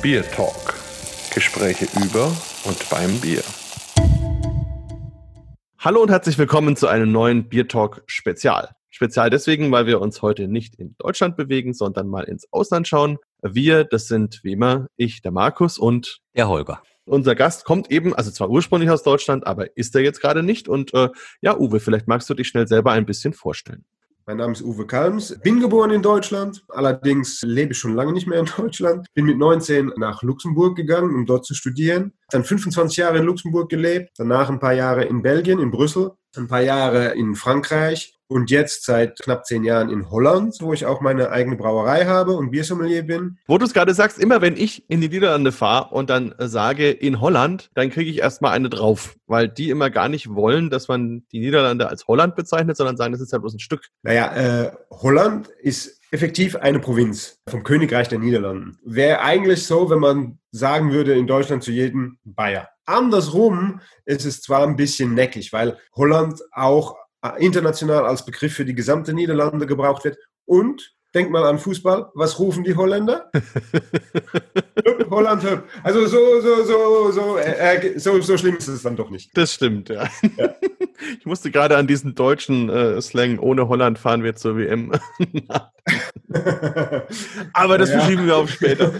Bier Talk. Gespräche über und beim Bier. Hallo und herzlich willkommen zu einem neuen Bier Talk Spezial. Spezial deswegen, weil wir uns heute nicht in Deutschland bewegen, sondern mal ins Ausland schauen. Wir, das sind wie immer ich, der Markus und der Holger. Unser Gast kommt eben, also zwar ursprünglich aus Deutschland, aber ist er jetzt gerade nicht. Und äh, ja, Uwe, vielleicht magst du dich schnell selber ein bisschen vorstellen. Mein Name ist Uwe Kalms, bin geboren in Deutschland, allerdings lebe ich schon lange nicht mehr in Deutschland. Bin mit 19 nach Luxemburg gegangen, um dort zu studieren. Dann 25 Jahre in Luxemburg gelebt, danach ein paar Jahre in Belgien, in Brüssel, ein paar Jahre in Frankreich und jetzt seit knapp zehn Jahren in Holland, wo ich auch meine eigene Brauerei habe und Biersommelier bin. Wo du es gerade sagst, immer wenn ich in die Niederlande fahre und dann äh, sage in Holland, dann kriege ich erstmal eine drauf, weil die immer gar nicht wollen, dass man die Niederlande als Holland bezeichnet, sondern sagen, das ist ja bloß ein Stück. Naja, äh, Holland ist effektiv eine Provinz vom Königreich der Niederlanden. Wäre eigentlich so, wenn man sagen würde in Deutschland zu jedem Bayer. Andersrum ist es zwar ein bisschen neckig, weil Holland auch international als Begriff für die gesamte Niederlande gebraucht wird. Und denk mal an Fußball, was rufen die Holländer? Holland Hüb. Also so, so, so, so, äh, so, so schlimm ist es dann doch nicht. Das stimmt, ja. ja. Ich musste gerade an diesen deutschen äh, Slang, ohne Holland fahren wir zur WM. Aber das ja. verschieben wir auf später.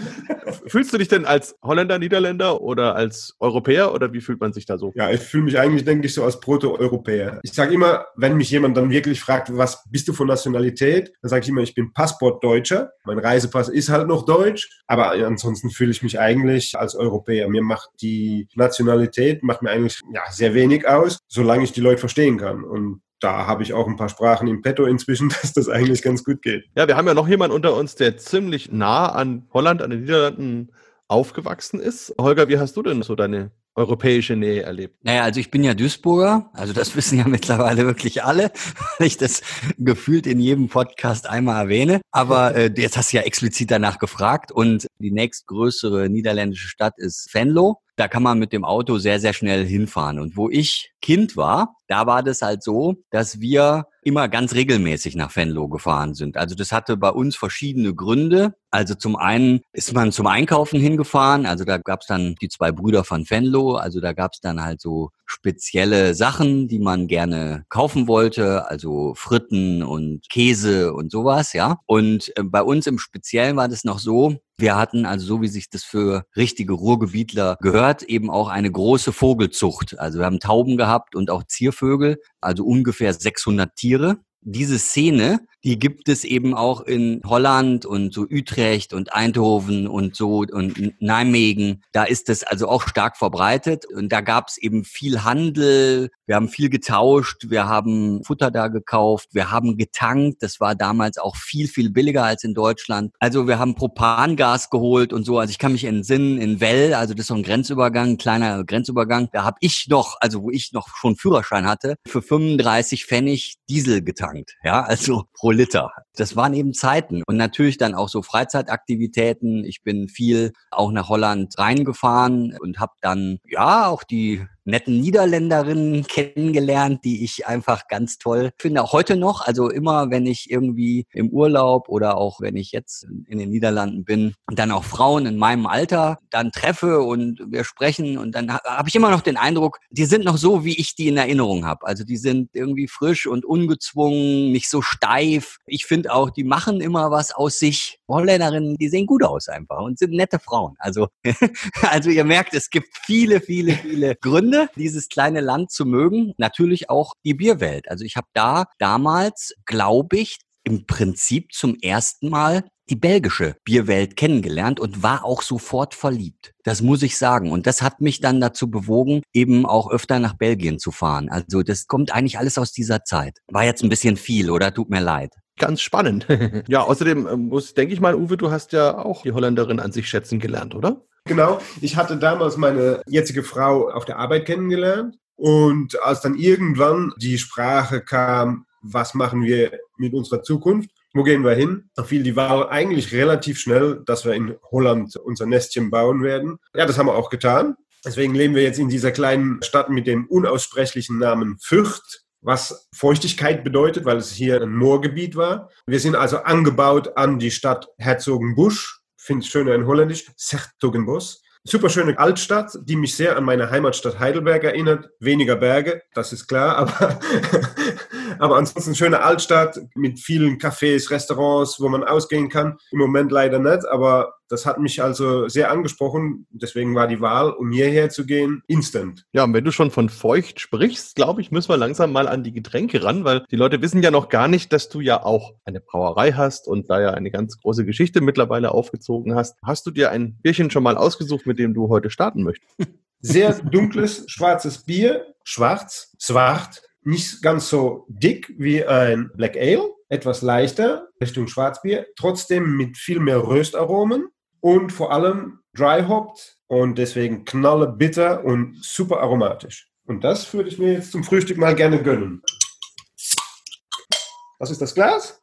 Fühlst du dich denn als Holländer, Niederländer oder als Europäer oder wie fühlt man sich da so? Ja, ich fühle mich eigentlich, denke ich, so als Proto-Europäer. Ich sage immer, wenn mich jemand dann wirklich fragt, was bist du von Nationalität, dann sage ich immer, ich bin Passportdeutscher. Mein Reisepass ist halt noch deutsch, aber ansonsten fühle ich mich eigentlich als Europäer. Mir macht die Nationalität, macht mir eigentlich ja, sehr wenig aus, solange ich die Leute verstehen kann. Und da habe ich auch ein paar Sprachen im Petto inzwischen, dass das eigentlich ganz gut geht. Ja, wir haben ja noch jemanden unter uns, der ziemlich nah an Holland, an den Niederlanden aufgewachsen ist. Holger, wie hast du denn so deine europäische Nähe erlebt? Naja, also ich bin ja Duisburger, also das wissen ja mittlerweile wirklich alle, weil ich das gefühlt in jedem Podcast einmal erwähne. Aber äh, jetzt hast du ja explizit danach gefragt und die nächstgrößere niederländische Stadt ist Venlo. Da kann man mit dem Auto sehr, sehr schnell hinfahren. Und wo ich Kind war, da war das halt so, dass wir immer ganz regelmäßig nach Venlo gefahren sind. Also das hatte bei uns verschiedene Gründe. Also zum einen ist man zum Einkaufen hingefahren. Also da gab es dann die zwei Brüder von Venlo. Also da gab es dann halt so spezielle Sachen, die man gerne kaufen wollte. Also Fritten und Käse und sowas, ja. Und äh, bei uns im Speziellen war das noch so, wir hatten also so, wie sich das für richtige Ruhrgebietler gehört, eben auch eine große Vogelzucht. Also wir haben Tauben gehabt und auch Ziervögel, also ungefähr 600 Tiere diese Szene, die gibt es eben auch in Holland und so Utrecht und Eindhoven und so und Nijmegen. Da ist es also auch stark verbreitet und da gab es eben viel Handel. Wir haben viel getauscht, wir haben Futter da gekauft, wir haben getankt. Das war damals auch viel, viel billiger als in Deutschland. Also wir haben Propangas geholt und so. Also ich kann mich entsinnen, in Well, also das ist so ein Grenzübergang, ein kleiner Grenzübergang, da habe ich noch, also wo ich noch schon Führerschein hatte, für 35 Pfennig Diesel getankt getankt, ja, also pro Liter. Das waren eben Zeiten und natürlich dann auch so Freizeitaktivitäten. Ich bin viel auch nach Holland reingefahren und habe dann ja auch die netten Niederländerinnen kennengelernt, die ich einfach ganz toll finde. Auch heute noch, also immer, wenn ich irgendwie im Urlaub oder auch wenn ich jetzt in den Niederlanden bin, dann auch Frauen in meinem Alter dann treffe und wir sprechen und dann habe ich immer noch den Eindruck, die sind noch so, wie ich die in Erinnerung habe. Also die sind irgendwie frisch und ungezwungen, nicht so steif. Ich finde auch, die machen immer was aus sich. Holländerinnen, die sehen gut aus einfach und sind nette Frauen. Also, also ihr merkt, es gibt viele, viele, viele Gründe, dieses kleine Land zu mögen. Natürlich auch die Bierwelt. Also ich habe da damals, glaube ich, im Prinzip zum ersten Mal die belgische Bierwelt kennengelernt und war auch sofort verliebt. Das muss ich sagen. Und das hat mich dann dazu bewogen, eben auch öfter nach Belgien zu fahren. Also das kommt eigentlich alles aus dieser Zeit. War jetzt ein bisschen viel, oder? Tut mir leid. Ganz spannend. ja, außerdem äh, muss, denke ich mal, Uwe, du hast ja auch die Holländerin an sich schätzen gelernt, oder? Genau. Ich hatte damals meine jetzige Frau auf der Arbeit kennengelernt. Und als dann irgendwann die Sprache kam, was machen wir mit unserer Zukunft? Wo gehen wir hin? Da fiel die Wahl eigentlich relativ schnell, dass wir in Holland unser Nestchen bauen werden. Ja, das haben wir auch getan. Deswegen leben wir jetzt in dieser kleinen Stadt mit dem unaussprechlichen Namen Fürth, was Feuchtigkeit bedeutet, weil es hier ein Moorgebiet war. Wir sind also angebaut an die Stadt Herzogenbusch finde ich schöner in Holländisch, Sertogenbos. Super schöne Altstadt, die mich sehr an meine Heimatstadt Heidelberg erinnert. Weniger Berge, das ist klar, aber, aber ansonsten schöne Altstadt mit vielen Cafés, Restaurants, wo man ausgehen kann. Im Moment leider nicht, aber das hat mich also sehr angesprochen. Deswegen war die Wahl, um hierher zu gehen, instant. Ja, und wenn du schon von feucht sprichst, glaube ich, müssen wir langsam mal an die Getränke ran, weil die Leute wissen ja noch gar nicht, dass du ja auch eine Brauerei hast und da ja eine ganz große Geschichte mittlerweile aufgezogen hast. Hast du dir ein Bierchen schon mal ausgesucht, mit dem du heute starten möchtest? Sehr dunkles, schwarzes Bier, schwarz, swart, nicht ganz so dick wie ein Black Ale, etwas leichter Richtung Schwarzbier, trotzdem mit viel mehr Röstaromen und vor allem dry hopped und deswegen knalle bitter und super aromatisch. Und das würde ich mir jetzt zum Frühstück mal gerne gönnen. Das ist das Glas.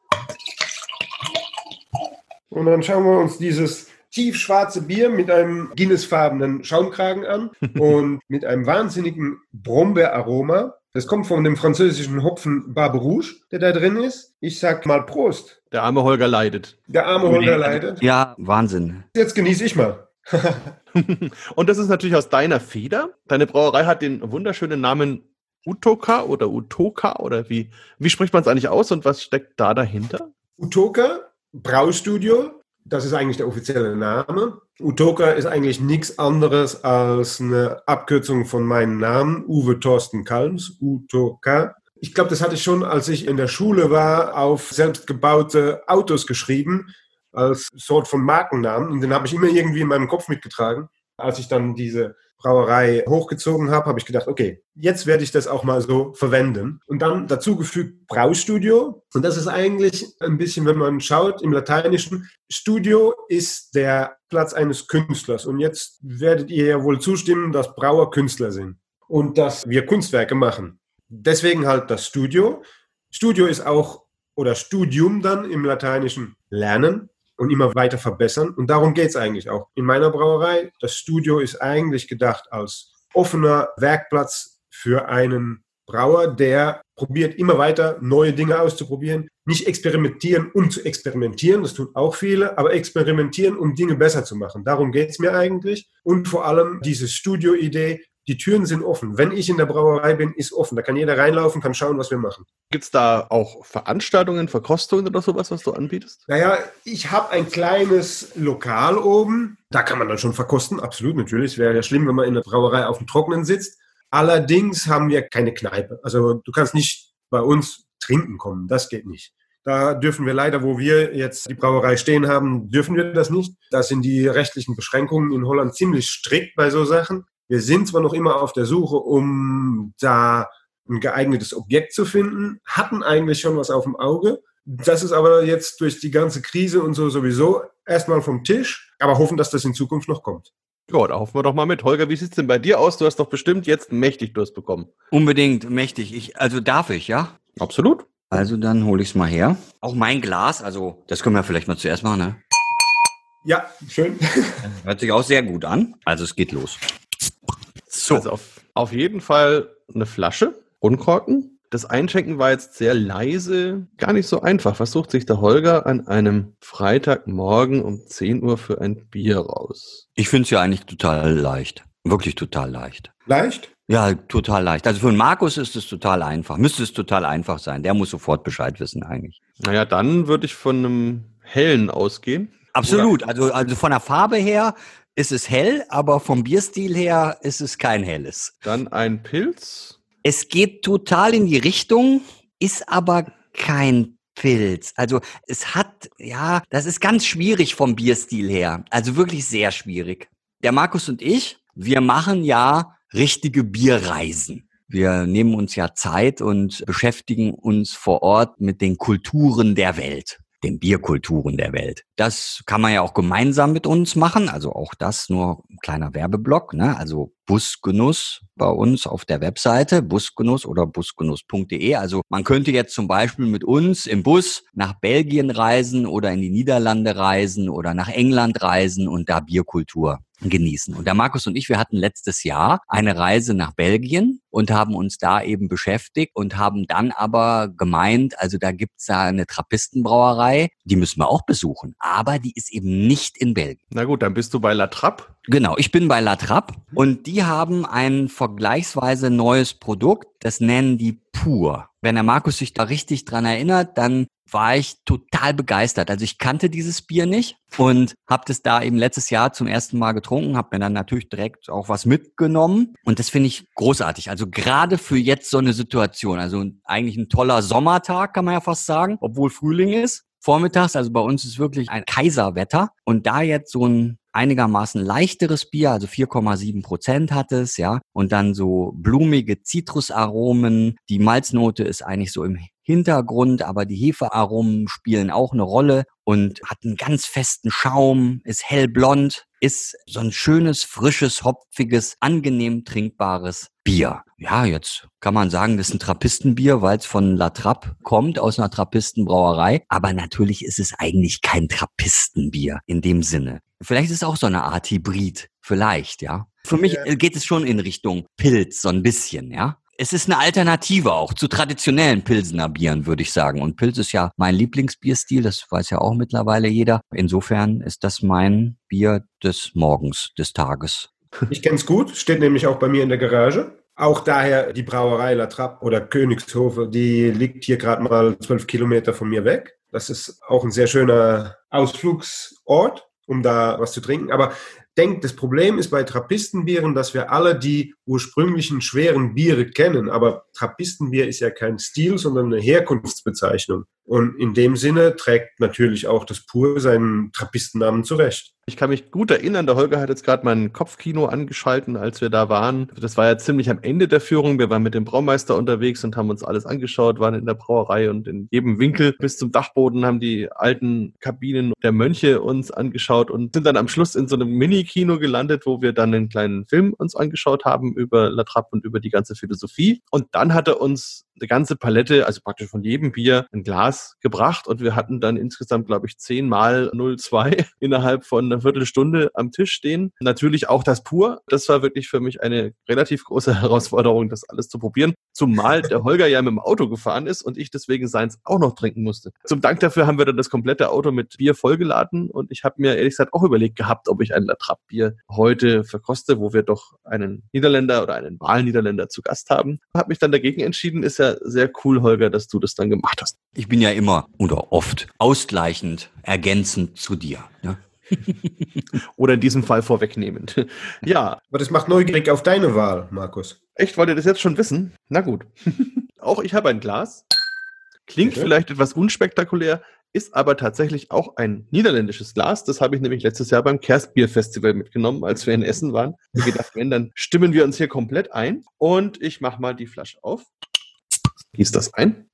Und dann schauen wir uns dieses tiefschwarze Bier mit einem Guinnessfarbenen Schaumkragen an und mit einem wahnsinnigen Brombeeraroma. Das kommt von dem französischen Hopfen Barbe Rouge, der da drin ist. Ich sag mal Prost. Der arme Holger leidet. Der arme Holger leidet. Ja, Wahnsinn. Jetzt genieße ich mal. und das ist natürlich aus deiner Feder. Deine Brauerei hat den wunderschönen Namen Utoka oder Utoka oder wie, wie spricht man es eigentlich aus und was steckt da dahinter? Utoka, Braustudio, das ist eigentlich der offizielle Name. Utoka ist eigentlich nichts anderes als eine Abkürzung von meinem Namen, Uwe Thorsten Kalms, Utoka. Ich glaube, das hatte ich schon, als ich in der Schule war, auf selbstgebaute Autos geschrieben, als Sort von Markennamen. Und den habe ich immer irgendwie in meinem Kopf mitgetragen. Als ich dann diese Brauerei hochgezogen habe, habe ich gedacht, okay, jetzt werde ich das auch mal so verwenden. Und dann dazu gefügt Braustudio. Und das ist eigentlich ein bisschen, wenn man schaut im Lateinischen, Studio ist der Platz eines Künstlers. Und jetzt werdet ihr ja wohl zustimmen, dass Brauer Künstler sind und dass wir Kunstwerke machen. Deswegen halt das Studio. Studio ist auch, oder Studium dann im Lateinischen lernen und immer weiter verbessern. Und darum geht es eigentlich auch. In meiner Brauerei, das Studio ist eigentlich gedacht als offener Werkplatz für einen Brauer, der probiert immer weiter neue Dinge auszuprobieren. Nicht experimentieren, um zu experimentieren, das tun auch viele, aber experimentieren, um Dinge besser zu machen. Darum geht es mir eigentlich. Und vor allem diese Studio-Idee, die Türen sind offen. Wenn ich in der Brauerei bin, ist offen. Da kann jeder reinlaufen, kann schauen, was wir machen. Gibt es da auch Veranstaltungen, Verkostungen oder sowas, was du anbietest? Naja, ich habe ein kleines Lokal oben. Da kann man dann schon verkosten, absolut natürlich. Es wäre ja schlimm, wenn man in der Brauerei auf dem Trockenen sitzt. Allerdings haben wir keine Kneipe. Also du kannst nicht bei uns trinken kommen. Das geht nicht. Da dürfen wir leider, wo wir jetzt die Brauerei stehen haben, dürfen wir das nicht. Da sind die rechtlichen Beschränkungen in Holland ziemlich strikt bei so Sachen. Wir sind zwar noch immer auf der Suche, um da ein geeignetes Objekt zu finden, hatten eigentlich schon was auf dem Auge. Das ist aber jetzt durch die ganze Krise und so sowieso erstmal vom Tisch, aber hoffen, dass das in Zukunft noch kommt. Ja, da hoffen wir doch mal mit. Holger, wie sieht's denn bei dir aus? Du hast doch bestimmt jetzt mächtig Durst bekommen. Unbedingt mächtig. Ich, also darf ich, ja? Absolut. Also dann hole ich es mal her. Auch mein Glas, also das können wir vielleicht mal zuerst machen, ne? Ja, schön. Hört sich auch sehr gut an. Also es geht los. So. Also auf, auf jeden Fall eine Flasche, Unkorken. Das Einschenken war jetzt sehr leise, gar nicht so einfach. Was sucht sich der Holger an einem Freitagmorgen um 10 Uhr für ein Bier raus? Ich finde es ja eigentlich total leicht. Wirklich total leicht. Leicht? Ja, total leicht. Also für einen Markus ist es total einfach. Müsste es total einfach sein. Der muss sofort Bescheid wissen eigentlich. Naja, dann würde ich von einem hellen ausgehen. Absolut. Also, also von der Farbe her ist es hell, aber vom Bierstil her ist es kein helles. Dann ein Pilz. Es geht total in die Richtung, ist aber kein Pilz. Also es hat, ja, das ist ganz schwierig vom Bierstil her. Also wirklich sehr schwierig. Der Markus und ich, wir machen ja richtige Bierreisen. Wir nehmen uns ja Zeit und beschäftigen uns vor Ort mit den Kulturen der Welt den Bierkulturen der Welt. Das kann man ja auch gemeinsam mit uns machen, also auch das nur ein kleiner Werbeblock, ne? also Busgenuss bei uns auf der Webseite, Busgenuss oder busgenuss.de. Also man könnte jetzt zum Beispiel mit uns im Bus nach Belgien reisen oder in die Niederlande reisen oder nach England reisen und da Bierkultur genießen. Und der Markus und ich, wir hatten letztes Jahr eine Reise nach Belgien und haben uns da eben beschäftigt und haben dann aber gemeint, also da gibt's ja eine Trappistenbrauerei, die müssen wir auch besuchen. Aber die ist eben nicht in Belgien. Na gut, dann bist du bei La Trappe. Genau, ich bin bei La Trappe und die haben ein vergleichsweise neues Produkt, das nennen die Pur. Wenn der Markus sich da richtig dran erinnert, dann war ich total begeistert. Also ich kannte dieses Bier nicht und habe das da eben letztes Jahr zum ersten Mal getrunken, habe mir dann natürlich direkt auch was mitgenommen und das finde ich großartig. Also gerade für jetzt so eine Situation, also eigentlich ein toller Sommertag kann man ja fast sagen, obwohl Frühling ist. Vormittags, also bei uns ist wirklich ein Kaiserwetter und da jetzt so ein einigermaßen leichteres Bier, also 4,7 Prozent hat es, ja, und dann so blumige Zitrusaromen. Die Malznote ist eigentlich so im Hintergrund, aber die Hefearomen spielen auch eine Rolle und hat einen ganz festen Schaum, ist hellblond, ist so ein schönes, frisches, hopfiges, angenehm trinkbares Bier. Ja, jetzt kann man sagen, das ist ein Trappistenbier, weil es von La Trappe kommt, aus einer Trappistenbrauerei. Aber natürlich ist es eigentlich kein Trappistenbier in dem Sinne. Vielleicht ist es auch so eine Art Hybrid. Vielleicht, ja. Für mich geht es schon in Richtung Pilz, so ein bisschen, ja es ist eine Alternative auch zu traditionellen Pilsener Bieren, würde ich sagen. Und Pilz ist ja mein Lieblingsbierstil, das weiß ja auch mittlerweile jeder. Insofern ist das mein Bier des Morgens, des Tages. Ich kenne es gut, steht nämlich auch bei mir in der Garage. Auch daher die Brauerei La Trappe oder Königshofe, die liegt hier gerade mal zwölf Kilometer von mir weg. Das ist auch ein sehr schöner Ausflugsort, um da was zu trinken. Aber denke, das Problem ist bei Trappistenbieren, dass wir alle die ursprünglichen schweren Biere kennen. Aber Trappistenbier ist ja kein Stil, sondern eine Herkunftsbezeichnung. Und in dem Sinne trägt natürlich auch das Pur seinen Trappistennamen zurecht. Ich kann mich gut erinnern, der Holger hat jetzt gerade mein Kopfkino angeschalten, als wir da waren. Das war ja ziemlich am Ende der Führung. Wir waren mit dem Braumeister unterwegs und haben uns alles angeschaut, waren in der Brauerei und in jedem Winkel bis zum Dachboden haben die alten Kabinen der Mönche uns angeschaut und sind dann am Schluss in so einem Mini-Kino gelandet, wo wir dann einen kleinen Film uns angeschaut haben über La Trappe und über die ganze Philosophie. Und dann hat er uns eine ganze Palette, also praktisch von jedem Bier, ein Glas gebracht und wir hatten dann insgesamt, glaube ich, zehnmal 0,2 innerhalb von einer Viertelstunde am Tisch stehen. Natürlich auch das Pur. Das war wirklich für mich eine relativ große Herausforderung, das alles zu probieren. Zumal der Holger ja mit dem Auto gefahren ist und ich deswegen seins auch noch trinken musste. Zum Dank dafür haben wir dann das komplette Auto mit Bier vollgeladen und ich habe mir ehrlich gesagt auch überlegt gehabt, ob ich ein Latrapp-Bier heute verkoste, wo wir doch einen Niederländer oder einen Wahlniederländer zu Gast haben. Habe mich dann dagegen entschieden, ist ja sehr cool, Holger, dass du das dann gemacht hast. Ich bin ja immer oder oft ausgleichend, ergänzend zu dir. Ne? Oder in diesem Fall vorwegnehmend. ja. Aber das macht neugierig auf deine Wahl, Markus. Echt, wollt ihr das jetzt schon wissen? Na gut. auch ich habe ein Glas. Klingt Bitte? vielleicht etwas unspektakulär, ist aber tatsächlich auch ein niederländisches Glas. Das habe ich nämlich letztes Jahr beim Kerstbier Festival mitgenommen, als wir in Essen waren. Ich gedacht, wenn, dann stimmen wir uns hier komplett ein. Und ich mache mal die Flasche auf. Gieß das ein.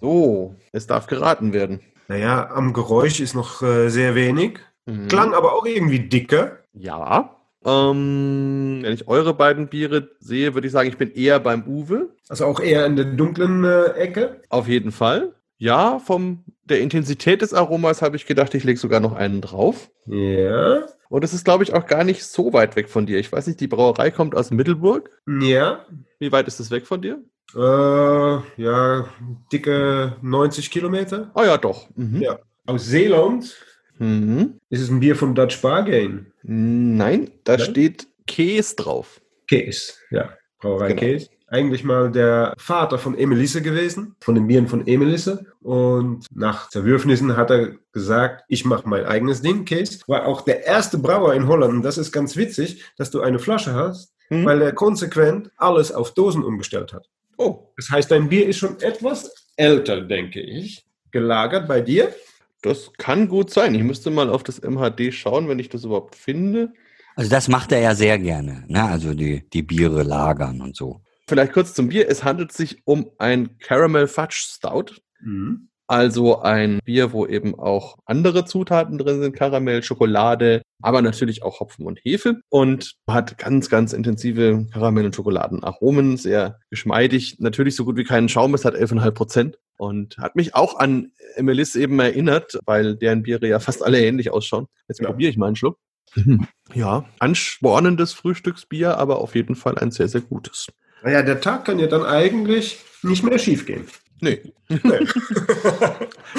So, es darf geraten werden. Naja, am Geräusch ist noch äh, sehr wenig. Mhm. Klang aber auch irgendwie dicker. Ja. Ähm, wenn ich eure beiden Biere sehe, würde ich sagen, ich bin eher beim Uwe. Also auch eher in der dunklen äh, Ecke? Auf jeden Fall. Ja, von der Intensität des Aromas habe ich gedacht, ich lege sogar noch einen drauf. Ja. Und es ist, glaube ich, auch gar nicht so weit weg von dir. Ich weiß nicht, die Brauerei kommt aus Mittelburg. Ja. Wie weit ist es weg von dir? Äh, ja, dicke 90 Kilometer. Oh ja, doch. Mhm. Ja. Aus Seeland. Mhm. Ist es ein Bier von Dutch Bargain? Nein, da Nein? steht Käse drauf. Käse, ja. Brauerei genau. Käse eigentlich mal der Vater von Emelisse gewesen, von den Bieren von Emelisse. Und nach Zerwürfnissen hat er gesagt, ich mache mein eigenes Ding, Case. War auch der erste Brauer in Holland. Und das ist ganz witzig, dass du eine Flasche hast, mhm. weil er konsequent alles auf Dosen umgestellt hat. Oh. Das heißt, dein Bier ist schon etwas älter, denke ich. Gelagert bei dir? Das kann gut sein. Ich müsste mal auf das MHD schauen, wenn ich das überhaupt finde. Also das macht er ja sehr gerne, ne? Also die, die Biere lagern und so. Vielleicht kurz zum Bier. Es handelt sich um ein Caramel Fudge Stout. Mhm. Also ein Bier, wo eben auch andere Zutaten drin sind, Karamell, Schokolade, aber natürlich auch Hopfen und Hefe und hat ganz, ganz intensive Karamell- und Schokoladenaromen, sehr geschmeidig, natürlich so gut wie keinen Schaum, es hat 11,5 Prozent und hat mich auch an Emelis eben erinnert, weil deren Biere ja fast alle ähnlich ausschauen. Jetzt ja. probiere ich mal einen Schluck. Ja, anspornendes Frühstücksbier, aber auf jeden Fall ein sehr, sehr gutes. Naja, der Tag kann ja dann eigentlich nicht mehr schief gehen. Nee. nee.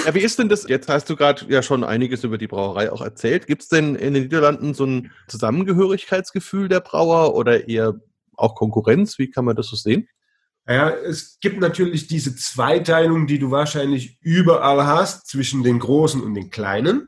ja, wie ist denn das? Jetzt hast du gerade ja schon einiges über die Brauerei auch erzählt. Gibt es denn in den Niederlanden so ein Zusammengehörigkeitsgefühl der Brauer oder eher auch Konkurrenz? Wie kann man das so sehen? Ja, es gibt natürlich diese Zweiteilung, die du wahrscheinlich überall hast, zwischen den Großen und den Kleinen.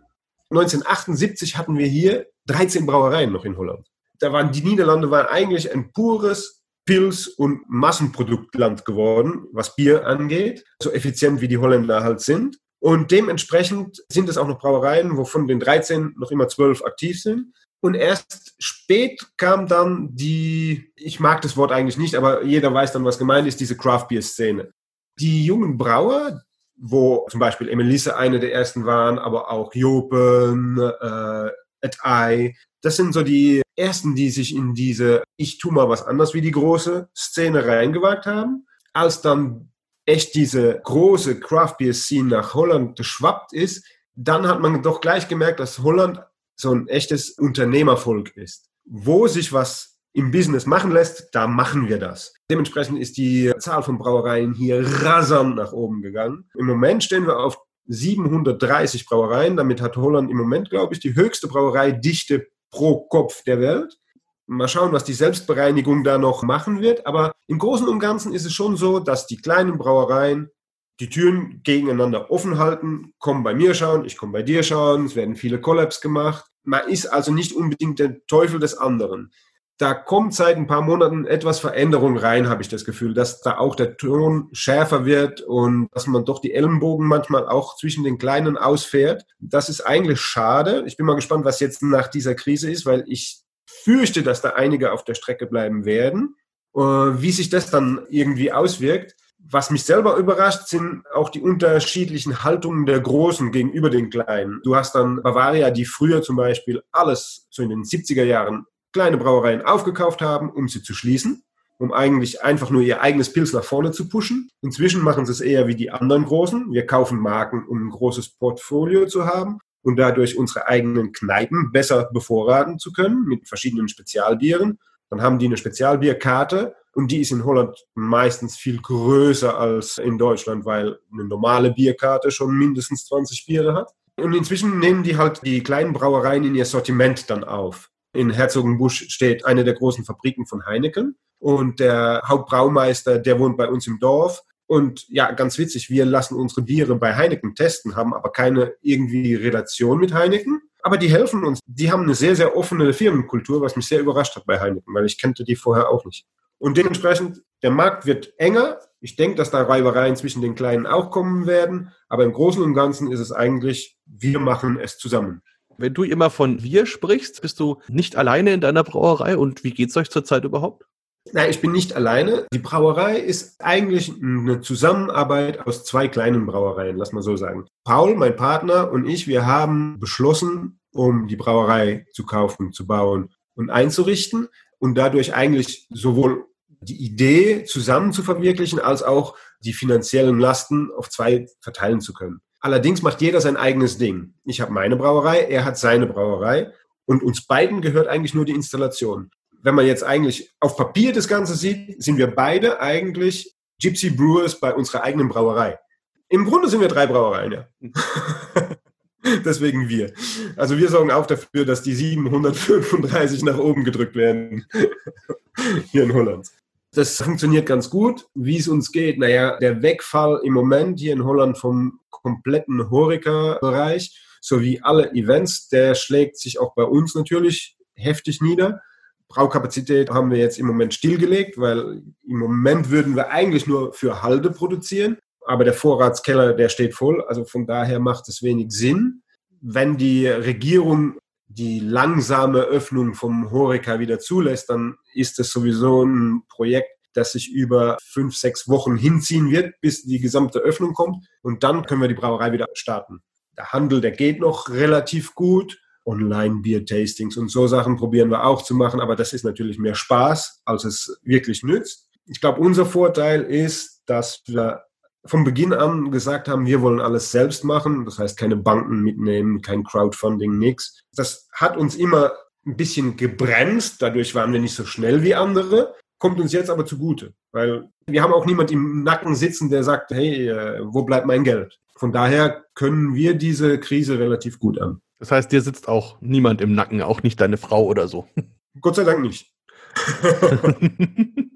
1978 hatten wir hier 13 Brauereien noch in Holland. Da waren die Niederlande waren eigentlich ein pures Pils- und Massenproduktland geworden, was Bier angeht, so effizient wie die Holländer halt sind. Und dementsprechend sind es auch noch Brauereien, wovon den 13 noch immer 12 aktiv sind. Und erst spät kam dann die, ich mag das Wort eigentlich nicht, aber jeder weiß dann, was gemeint ist, diese Craft Beer Szene. Die jungen Brauer, wo zum Beispiel Emelisse eine der ersten waren, aber auch Jopen, äh, Et Ei, das sind so die ersten, die sich in diese Ich tu mal was anders wie die große Szene reingewagt haben. Als dann echt diese große Craft Beer Scene nach Holland geschwappt ist, dann hat man doch gleich gemerkt, dass Holland so ein echtes Unternehmervolk ist. Wo sich was im Business machen lässt, da machen wir das. Dementsprechend ist die Zahl von Brauereien hier rasant nach oben gegangen. Im Moment stehen wir auf 730 Brauereien. Damit hat Holland im Moment, glaube ich, die höchste Brauereidichte pro Kopf der Welt. Mal schauen, was die Selbstbereinigung da noch machen wird. Aber im Großen und Ganzen ist es schon so, dass die kleinen Brauereien die Türen gegeneinander offen halten. Komm bei mir schauen, ich komme bei dir schauen. Es werden viele Collabs gemacht. Man ist also nicht unbedingt der Teufel des anderen. Da kommt seit ein paar Monaten etwas Veränderung rein, habe ich das Gefühl, dass da auch der Ton schärfer wird und dass man doch die Ellenbogen manchmal auch zwischen den Kleinen ausfährt. Das ist eigentlich schade. Ich bin mal gespannt, was jetzt nach dieser Krise ist, weil ich fürchte, dass da einige auf der Strecke bleiben werden. Äh, wie sich das dann irgendwie auswirkt. Was mich selber überrascht, sind auch die unterschiedlichen Haltungen der Großen gegenüber den Kleinen. Du hast dann Bavaria, die früher zum Beispiel alles so in den 70er Jahren kleine Brauereien aufgekauft haben, um sie zu schließen, um eigentlich einfach nur ihr eigenes Pilz nach vorne zu pushen. Inzwischen machen sie es eher wie die anderen Großen. Wir kaufen Marken, um ein großes Portfolio zu haben und dadurch unsere eigenen Kneipen besser bevorraten zu können mit verschiedenen Spezialbieren. Dann haben die eine Spezialbierkarte und die ist in Holland meistens viel größer als in Deutschland, weil eine normale Bierkarte schon mindestens 20 Biere hat. Und inzwischen nehmen die halt die kleinen Brauereien in ihr Sortiment dann auf. In Herzogenbusch steht eine der großen Fabriken von Heineken und der Hauptbraumeister, der wohnt bei uns im Dorf. Und ja, ganz witzig, wir lassen unsere Biere bei Heineken testen, haben aber keine irgendwie Relation mit Heineken. Aber die helfen uns. Die haben eine sehr, sehr offene Firmenkultur, was mich sehr überrascht hat bei Heineken, weil ich kannte die vorher auch nicht. Und dementsprechend, der Markt wird enger. Ich denke, dass da Reibereien zwischen den Kleinen auch kommen werden. Aber im Großen und Ganzen ist es eigentlich, wir machen es zusammen. Wenn du immer von wir sprichst, bist du nicht alleine in deiner Brauerei und wie geht's euch zurzeit überhaupt? Nein, ich bin nicht alleine. Die Brauerei ist eigentlich eine Zusammenarbeit aus zwei kleinen Brauereien, lass mal so sagen. Paul, mein Partner und ich, wir haben beschlossen, um die Brauerei zu kaufen, zu bauen und einzurichten und dadurch eigentlich sowohl die Idee zusammen zu verwirklichen, als auch die finanziellen Lasten auf zwei verteilen zu können. Allerdings macht jeder sein eigenes Ding. Ich habe meine Brauerei, er hat seine Brauerei und uns beiden gehört eigentlich nur die Installation. Wenn man jetzt eigentlich auf Papier das Ganze sieht, sind wir beide eigentlich Gypsy Brewers bei unserer eigenen Brauerei. Im Grunde sind wir drei Brauereien, ja. Deswegen wir. Also wir sorgen auch dafür, dass die 735 nach oben gedrückt werden. Hier in Holland. Das funktioniert ganz gut. Wie es uns geht, naja, der Wegfall im Moment hier in Holland vom kompletten Horeca-Bereich sowie alle Events, der schlägt sich auch bei uns natürlich heftig nieder. Braukapazität haben wir jetzt im Moment stillgelegt, weil im Moment würden wir eigentlich nur für Halde produzieren, aber der Vorratskeller, der steht voll. Also von daher macht es wenig Sinn. Wenn die Regierung die langsame Öffnung vom Horeca wieder zulässt, dann ist es sowieso ein Projekt, das sich über fünf, sechs Wochen hinziehen wird, bis die gesamte Öffnung kommt. Und dann können wir die Brauerei wieder starten. Der Handel, der geht noch relativ gut. Online-Bier-Tastings und so Sachen probieren wir auch zu machen, aber das ist natürlich mehr Spaß, als es wirklich nützt. Ich glaube, unser Vorteil ist, dass wir von Beginn an gesagt haben, wir wollen alles selbst machen. Das heißt, keine Banken mitnehmen, kein Crowdfunding, nichts. Das hat uns immer ein bisschen gebremst. Dadurch waren wir nicht so schnell wie andere. Kommt uns jetzt aber zugute, weil wir haben auch niemand im Nacken sitzen, der sagt, hey, äh, wo bleibt mein Geld? Von daher können wir diese Krise relativ gut an. Das heißt, dir sitzt auch niemand im Nacken, auch nicht deine Frau oder so. Gott sei Dank nicht.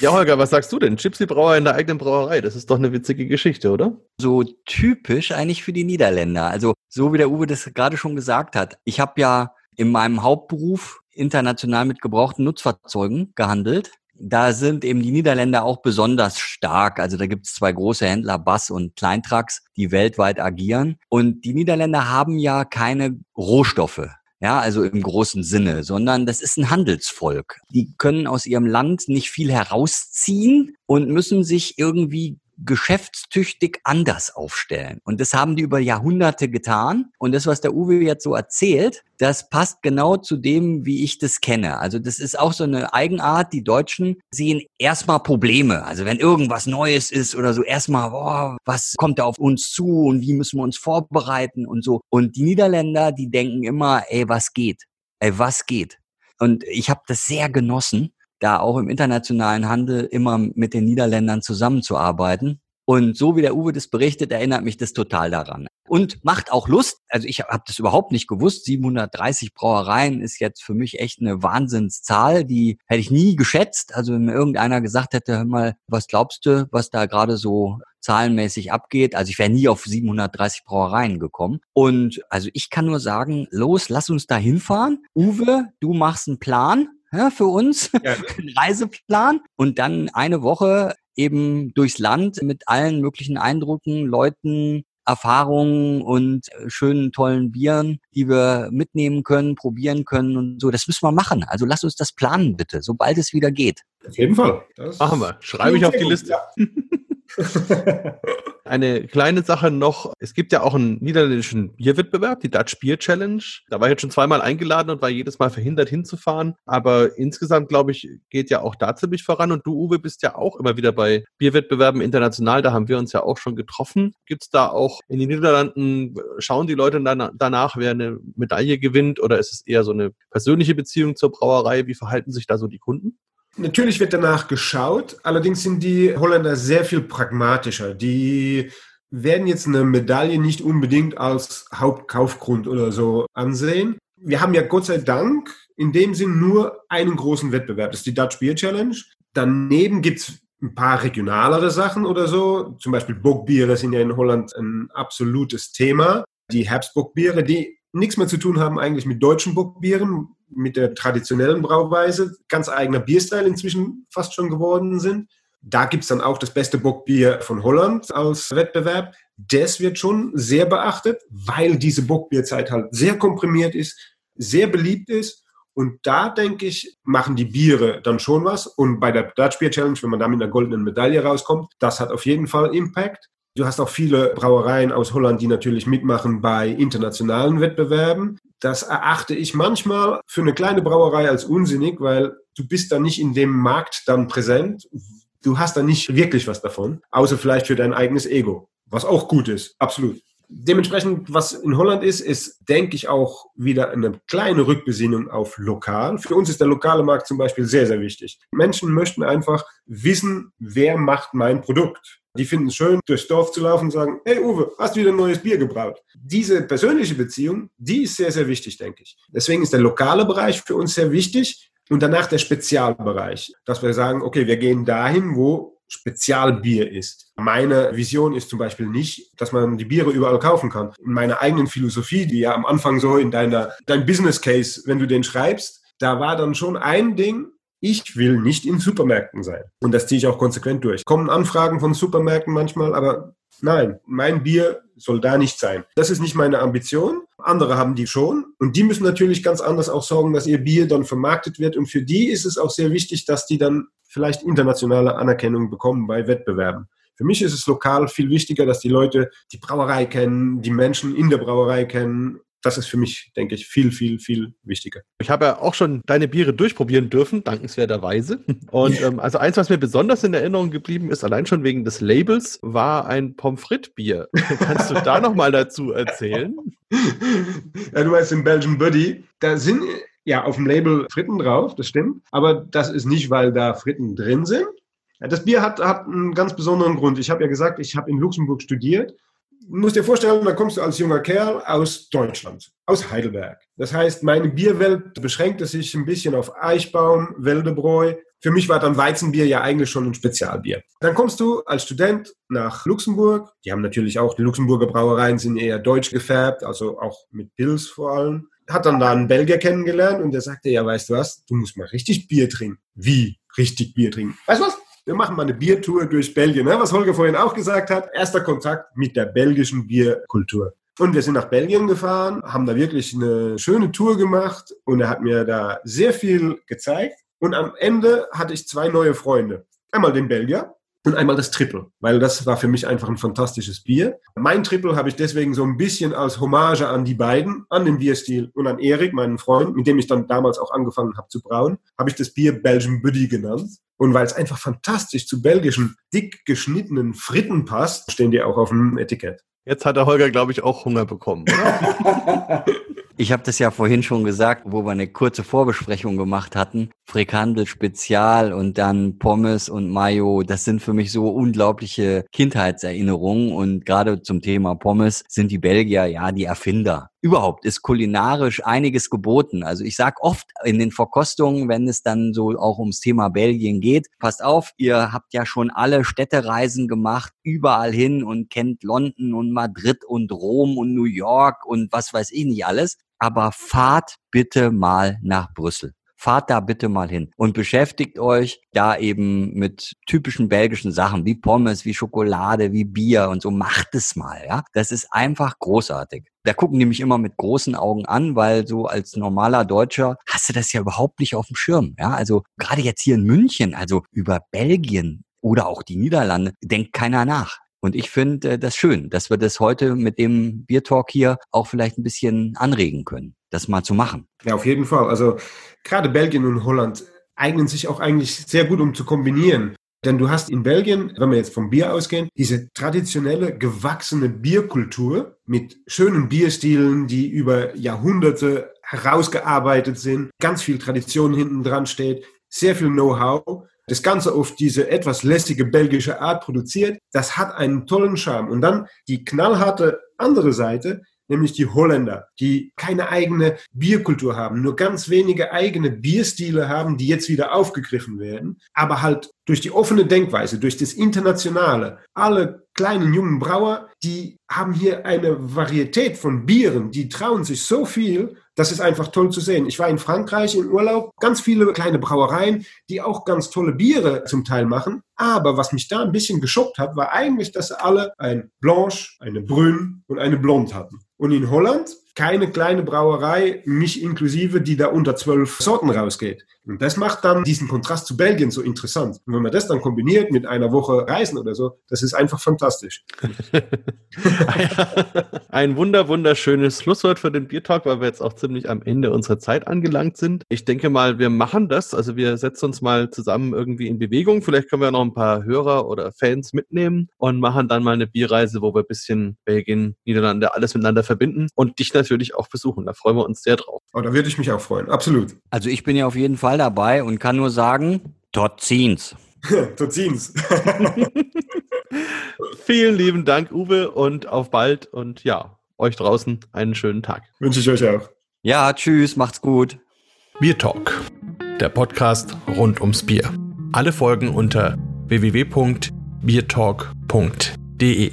Ja, Holger, was sagst du denn? Gypsy-Brauer in der eigenen Brauerei, das ist doch eine witzige Geschichte, oder? So typisch eigentlich für die Niederländer. Also so wie der Uwe das gerade schon gesagt hat. Ich habe ja in meinem Hauptberuf international mit gebrauchten Nutzfahrzeugen gehandelt. Da sind eben die Niederländer auch besonders stark. Also da gibt es zwei große Händler, Bass und Kleintrucks, die weltweit agieren. Und die Niederländer haben ja keine Rohstoffe ja, also im großen Sinne, sondern das ist ein Handelsvolk. Die können aus ihrem Land nicht viel herausziehen und müssen sich irgendwie geschäftstüchtig anders aufstellen. Und das haben die über Jahrhunderte getan. Und das, was der Uwe jetzt so erzählt, das passt genau zu dem, wie ich das kenne. Also das ist auch so eine Eigenart. Die Deutschen sehen erstmal Probleme. Also wenn irgendwas Neues ist oder so, erstmal, was kommt da auf uns zu und wie müssen wir uns vorbereiten und so. Und die Niederländer, die denken immer, ey, was geht? Ey, was geht? Und ich habe das sehr genossen, da auch im internationalen Handel immer mit den Niederländern zusammenzuarbeiten. Und so wie der Uwe das berichtet, erinnert mich das total daran. Und macht auch Lust. Also ich habe das überhaupt nicht gewusst. 730 Brauereien ist jetzt für mich echt eine Wahnsinnszahl. Die hätte ich nie geschätzt. Also wenn mir irgendeiner gesagt hätte, hör mal, was glaubst du, was da gerade so zahlenmäßig abgeht. Also ich wäre nie auf 730 Brauereien gekommen. Und also ich kann nur sagen, los, lass uns da hinfahren. Uwe, du machst einen Plan ja, für uns, ja. einen Reiseplan und dann eine Woche eben durchs Land mit allen möglichen Eindrücken, Leuten, Erfahrungen und äh, schönen, tollen Bieren, die wir mitnehmen können, probieren können und so. Das müssen wir machen. Also lass uns das planen, bitte, sobald es wieder geht. Auf jeden Fall. Das Machen wir. Schreibe ich auf die Liste. Ja. Eine kleine Sache noch. Es gibt ja auch einen niederländischen Bierwettbewerb, die Dutch Beer Challenge. Da war ich jetzt schon zweimal eingeladen und war jedes Mal verhindert hinzufahren. Aber insgesamt, glaube ich, geht ja auch da ziemlich voran. Und du, Uwe, bist ja auch immer wieder bei Bierwettbewerben international. Da haben wir uns ja auch schon getroffen. Gibt es da auch in den Niederlanden, schauen die Leute danach, wer eine Medaille gewinnt? Oder ist es eher so eine persönliche Beziehung zur Brauerei? Wie verhalten sich da so die Kunden? Natürlich wird danach geschaut, allerdings sind die Holländer sehr viel pragmatischer. Die werden jetzt eine Medaille nicht unbedingt als Hauptkaufgrund oder so ansehen. Wir haben ja Gott sei Dank in dem Sinn nur einen großen Wettbewerb, das ist die Dutch Beer Challenge. Daneben gibt's ein paar regionalere Sachen oder so, zum Beispiel Bockbiere sind ja in Holland ein absolutes Thema. Die Herbstbockbiere, die nichts mehr zu tun haben eigentlich mit deutschen Bockbieren, mit der traditionellen Brauweise, ganz eigener Bierstil inzwischen fast schon geworden sind. Da gibt es dann auch das beste Bockbier von Holland als Wettbewerb. Das wird schon sehr beachtet, weil diese Bockbierzeit halt sehr komprimiert ist, sehr beliebt ist. Und da denke ich, machen die Biere dann schon was. Und bei der Dutch Beer Challenge, wenn man da mit einer goldenen Medaille rauskommt, das hat auf jeden Fall Impact. Du hast auch viele Brauereien aus Holland, die natürlich mitmachen bei internationalen Wettbewerben. Das erachte ich manchmal für eine kleine Brauerei als unsinnig, weil du bist da nicht in dem Markt dann präsent. Du hast da nicht wirklich was davon, außer vielleicht für dein eigenes Ego, was auch gut ist, absolut. Dementsprechend, was in Holland ist, ist, denke ich, auch wieder eine kleine Rückbesinnung auf lokal. Für uns ist der lokale Markt zum Beispiel sehr, sehr wichtig. Menschen möchten einfach wissen, wer macht mein Produkt. Die finden es schön, durchs Dorf zu laufen und sagen, hey Uwe, hast du wieder ein neues Bier gebraut? Diese persönliche Beziehung, die ist sehr, sehr wichtig, denke ich. Deswegen ist der lokale Bereich für uns sehr wichtig und danach der Spezialbereich, dass wir sagen, okay, wir gehen dahin, wo Spezialbier ist. Meine Vision ist zum Beispiel nicht, dass man die Biere überall kaufen kann. In meiner eigenen Philosophie, die ja am Anfang so in deiner, dein Business Case, wenn du den schreibst, da war dann schon ein Ding, ich will nicht in Supermärkten sein. Und das ziehe ich auch konsequent durch. Kommen Anfragen von Supermärkten manchmal, aber nein, mein Bier soll da nicht sein. Das ist nicht meine Ambition. Andere haben die schon. Und die müssen natürlich ganz anders auch sorgen, dass ihr Bier dann vermarktet wird. Und für die ist es auch sehr wichtig, dass die dann vielleicht internationale Anerkennung bekommen bei Wettbewerben. Für mich ist es lokal viel wichtiger, dass die Leute die Brauerei kennen, die Menschen in der Brauerei kennen das ist für mich, denke ich, viel, viel, viel wichtiger. Ich habe ja auch schon deine Biere durchprobieren dürfen, dankenswerterweise. Und ähm, also eins, was mir besonders in Erinnerung geblieben ist, allein schon wegen des Labels, war ein Pommes frites Bier. Kannst du da nochmal dazu erzählen? ja, du meinst den Belgian Buddy. Da sind ja auf dem Label Fritten drauf, das stimmt. Aber das ist nicht, weil da Fritten drin sind. Das Bier hat, hat einen ganz besonderen Grund. Ich habe ja gesagt, ich habe in Luxemburg studiert musst dir vorstellen, da kommst du als junger Kerl aus Deutschland, aus Heidelberg. Das heißt, meine Bierwelt beschränkte sich ein bisschen auf Eichbaum, Wildebräu. Für mich war dann Weizenbier ja eigentlich schon ein Spezialbier. Dann kommst du als Student nach Luxemburg. Die haben natürlich auch, die Luxemburger Brauereien sind eher deutsch gefärbt, also auch mit Pils vor allem. Hat dann da einen Belgier kennengelernt und der sagte, ja, weißt du was, du musst mal richtig Bier trinken. Wie richtig Bier trinken? Weißt du was? Wir machen mal eine Biertour durch Belgien, ne? was Holger vorhin auch gesagt hat. Erster Kontakt mit der belgischen Bierkultur. Und wir sind nach Belgien gefahren, haben da wirklich eine schöne Tour gemacht und er hat mir da sehr viel gezeigt. Und am Ende hatte ich zwei neue Freunde. Einmal den Belgier, und einmal das Triple, weil das war für mich einfach ein fantastisches Bier. Mein Triple habe ich deswegen so ein bisschen als Hommage an die beiden, an den Bierstil und an Erik, meinen Freund, mit dem ich dann damals auch angefangen habe zu brauen, habe ich das Bier Belgian Buddy genannt. Und weil es einfach fantastisch zu belgischen, dick geschnittenen Fritten passt, stehen die auch auf dem Etikett. Jetzt hat der Holger, glaube ich, auch Hunger bekommen, oder? Ich habe das ja vorhin schon gesagt, wo wir eine kurze Vorbesprechung gemacht hatten. Frikandel Spezial und dann Pommes und Mayo, das sind für mich so unglaubliche Kindheitserinnerungen und gerade zum Thema Pommes sind die Belgier ja die Erfinder. Überhaupt ist kulinarisch einiges geboten. Also ich sag oft in den Verkostungen, wenn es dann so auch ums Thema Belgien geht, passt auf, ihr habt ja schon alle Städtereisen gemacht, überall hin und kennt London und Madrid und Rom und New York und was weiß ich nicht alles aber fahrt bitte mal nach Brüssel. Fahrt da bitte mal hin und beschäftigt euch da eben mit typischen belgischen Sachen wie Pommes, wie Schokolade, wie Bier und so. Macht es mal, ja. Das ist einfach großartig. Da gucken die mich immer mit großen Augen an, weil so als normaler Deutscher hast du das ja überhaupt nicht auf dem Schirm, ja. Also gerade jetzt hier in München, also über Belgien oder auch die Niederlande, denkt keiner nach. Und ich finde das schön, dass wir das heute mit dem Beer Talk hier auch vielleicht ein bisschen anregen können, das mal zu machen. Ja, auf jeden Fall. Also gerade Belgien und Holland eignen sich auch eigentlich sehr gut, um zu kombinieren. Denn du hast in Belgien, wenn wir jetzt vom Bier ausgehen, diese traditionelle gewachsene Bierkultur mit schönen Bierstilen, die über Jahrhunderte herausgearbeitet sind, ganz viel Tradition hinten dran steht, sehr viel Know-how das Ganze auf diese etwas lässige belgische Art produziert, das hat einen tollen Charme. Und dann die knallharte andere Seite, nämlich die Holländer, die keine eigene Bierkultur haben, nur ganz wenige eigene Bierstile haben, die jetzt wieder aufgegriffen werden, aber halt durch die offene Denkweise, durch das Internationale, alle kleinen jungen Brauer, die haben hier eine Varietät von Bieren, die trauen sich so viel, das ist einfach toll zu sehen. Ich war in Frankreich im Urlaub, ganz viele kleine Brauereien, die auch ganz tolle Biere zum Teil machen. Aber was mich da ein bisschen geschockt hat, war eigentlich, dass alle ein Blanche, eine Brune und eine Blonde hatten. Und in Holland keine kleine Brauerei, mich inklusive, die da unter zwölf Sorten rausgeht. Und das macht dann diesen Kontrast zu Belgien so interessant. Und wenn man das dann kombiniert mit einer Woche Reisen oder so, das ist einfach fantastisch. Ein wunder, wunderschönes Schlusswort für den Biertalk, weil wir jetzt auch ziemlich am Ende unserer Zeit angelangt sind. Ich denke mal, wir machen das. Also wir setzen uns mal zusammen irgendwie in Bewegung. Vielleicht können wir noch ein paar Hörer oder Fans mitnehmen und machen dann mal eine Bierreise, wo wir ein bisschen Belgien, Niederlande, alles miteinander verbinden und dich natürlich natürlich auch besuchen. Da freuen wir uns sehr drauf. Oh, da würde ich mich auch freuen, absolut. Also ich bin ja auf jeden Fall dabei und kann nur sagen, dort ziehen's. dort ziehen's. Vielen lieben Dank, Uwe, und auf bald und ja, euch draußen einen schönen Tag. Wünsche ich euch auch. Ja, tschüss, macht's gut. Bier Talk, der Podcast rund ums Bier. Alle Folgen unter www.biertalk.de.